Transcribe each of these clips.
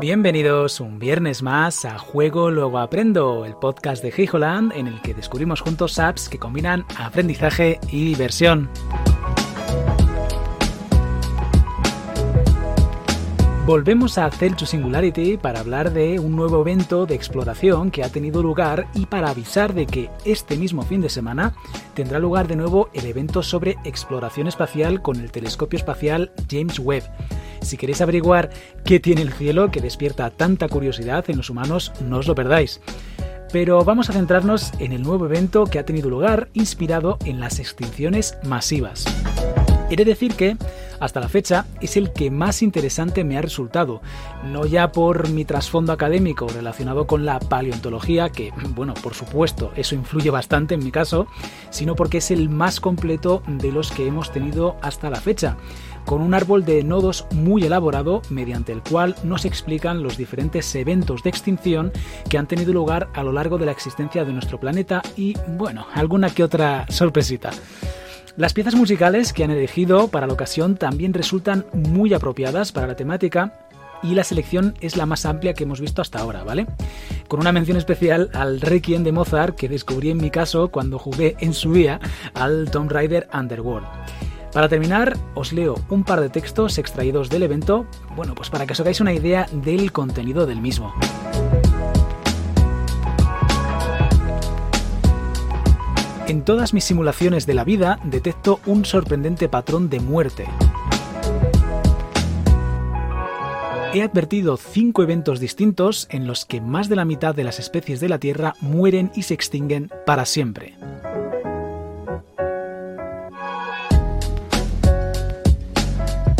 Bienvenidos un viernes más a Juego Luego Aprendo, el podcast de Heijoland en el que descubrimos juntos apps que combinan aprendizaje y diversión. Volvemos a to Singularity para hablar de un nuevo evento de exploración que ha tenido lugar y para avisar de que este mismo fin de semana tendrá lugar de nuevo el evento sobre exploración espacial con el telescopio espacial James Webb. Si queréis averiguar qué tiene el cielo que despierta tanta curiosidad en los humanos, no os lo perdáis. Pero vamos a centrarnos en el nuevo evento que ha tenido lugar inspirado en las extinciones masivas. He de decir que, hasta la fecha, es el que más interesante me ha resultado, no ya por mi trasfondo académico relacionado con la paleontología, que, bueno, por supuesto, eso influye bastante en mi caso, sino porque es el más completo de los que hemos tenido hasta la fecha con un árbol de nodos muy elaborado mediante el cual nos explican los diferentes eventos de extinción que han tenido lugar a lo largo de la existencia de nuestro planeta y, bueno, alguna que otra sorpresita. Las piezas musicales que han elegido para la ocasión también resultan muy apropiadas para la temática y la selección es la más amplia que hemos visto hasta ahora, ¿vale? Con una mención especial al Requiem de Mozart que descubrí en mi caso cuando jugué en su día al Tomb Raider Underworld. Para terminar, os leo un par de textos extraídos del evento, bueno, pues para que os hagáis una idea del contenido del mismo. En todas mis simulaciones de la vida detecto un sorprendente patrón de muerte. He advertido cinco eventos distintos en los que más de la mitad de las especies de la Tierra mueren y se extinguen para siempre.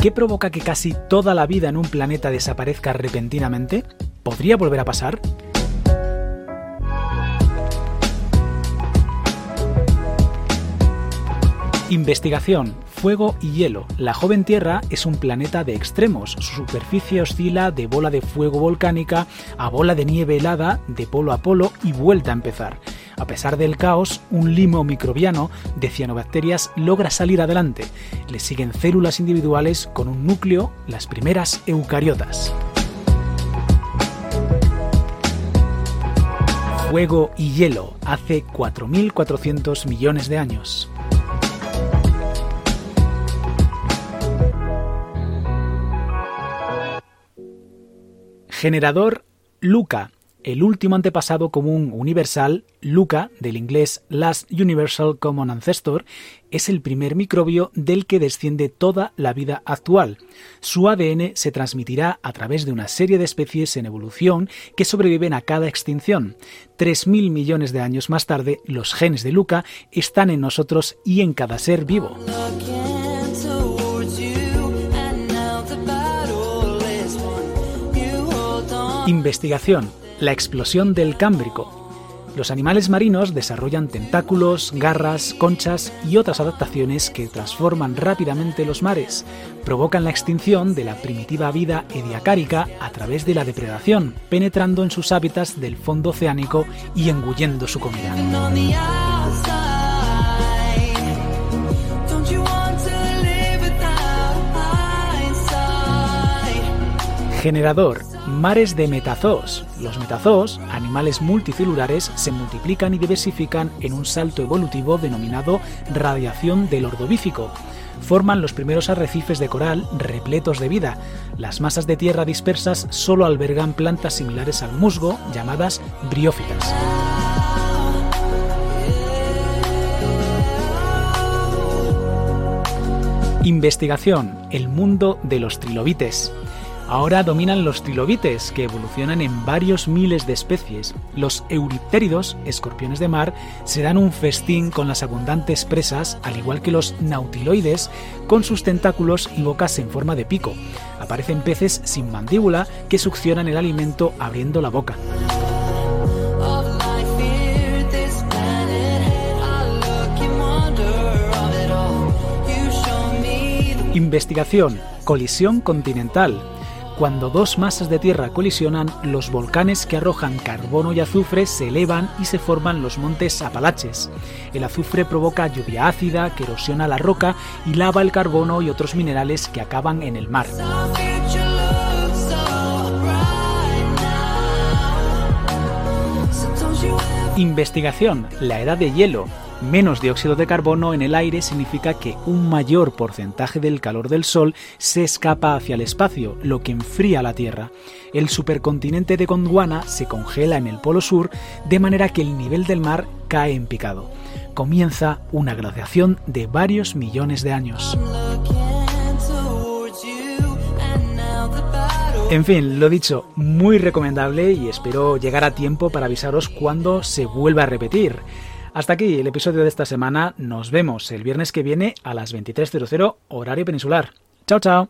¿Qué provoca que casi toda la vida en un planeta desaparezca repentinamente? ¿Podría volver a pasar? Investigación, fuego y hielo. La joven Tierra es un planeta de extremos. Su superficie oscila de bola de fuego volcánica a bola de nieve helada, de polo a polo y vuelta a empezar. A pesar del caos, un limo microbiano de cianobacterias logra salir adelante. Le siguen células individuales con un núcleo, las primeras eucariotas. Fuego y hielo hace 4.400 millones de años. Generador Luca el último antepasado común universal, Luca, del inglés Last Universal Common Ancestor, es el primer microbio del que desciende toda la vida actual. Su ADN se transmitirá a través de una serie de especies en evolución que sobreviven a cada extinción. 3.000 millones de años más tarde, los genes de Luca están en nosotros y en cada ser vivo. Investigación la explosión del Cámbrico. Los animales marinos desarrollan tentáculos, garras, conchas y otras adaptaciones que transforman rápidamente los mares, provocan la extinción de la primitiva vida ediacárica a través de la depredación, penetrando en sus hábitats del fondo oceánico y engullendo su comida. Generador mares de metazoos. Los metazoos, animales multicelulares, se multiplican y diversifican en un salto evolutivo denominado radiación del ordovífico. Forman los primeros arrecifes de coral repletos de vida. Las masas de tierra dispersas solo albergan plantas similares al musgo, llamadas briófitas. Investigación. El mundo de los trilobites. Ahora dominan los trilobites, que evolucionan en varios miles de especies. Los euriptéridos, escorpiones de mar, se dan un festín con las abundantes presas, al igual que los nautiloides, con sus tentáculos y bocas en forma de pico. Aparecen peces sin mandíbula que succionan el alimento abriendo la boca. Investigación. Colisión continental Cuando dos masas de tierra colisionan, los volcanes que arrojan carbono y azufre se elevan y se forman los montes Apalaches. El azufre provoca lluvia ácida que erosiona la roca y lava el carbono y otros minerales que acaban en el mar. Investigación, la edad de hielo. Menos dióxido de carbono en el aire significa que un mayor porcentaje del calor del Sol se escapa hacia el espacio, lo que enfría la Tierra. El supercontinente de Gondwana se congela en el Polo Sur, de manera que el nivel del mar cae en picado. Comienza una glaciación de varios millones de años. En fin, lo dicho, muy recomendable y espero llegar a tiempo para avisaros cuando se vuelva a repetir. Hasta aquí el episodio de esta semana. Nos vemos el viernes que viene a las 23.00 horario peninsular. Chao, chao.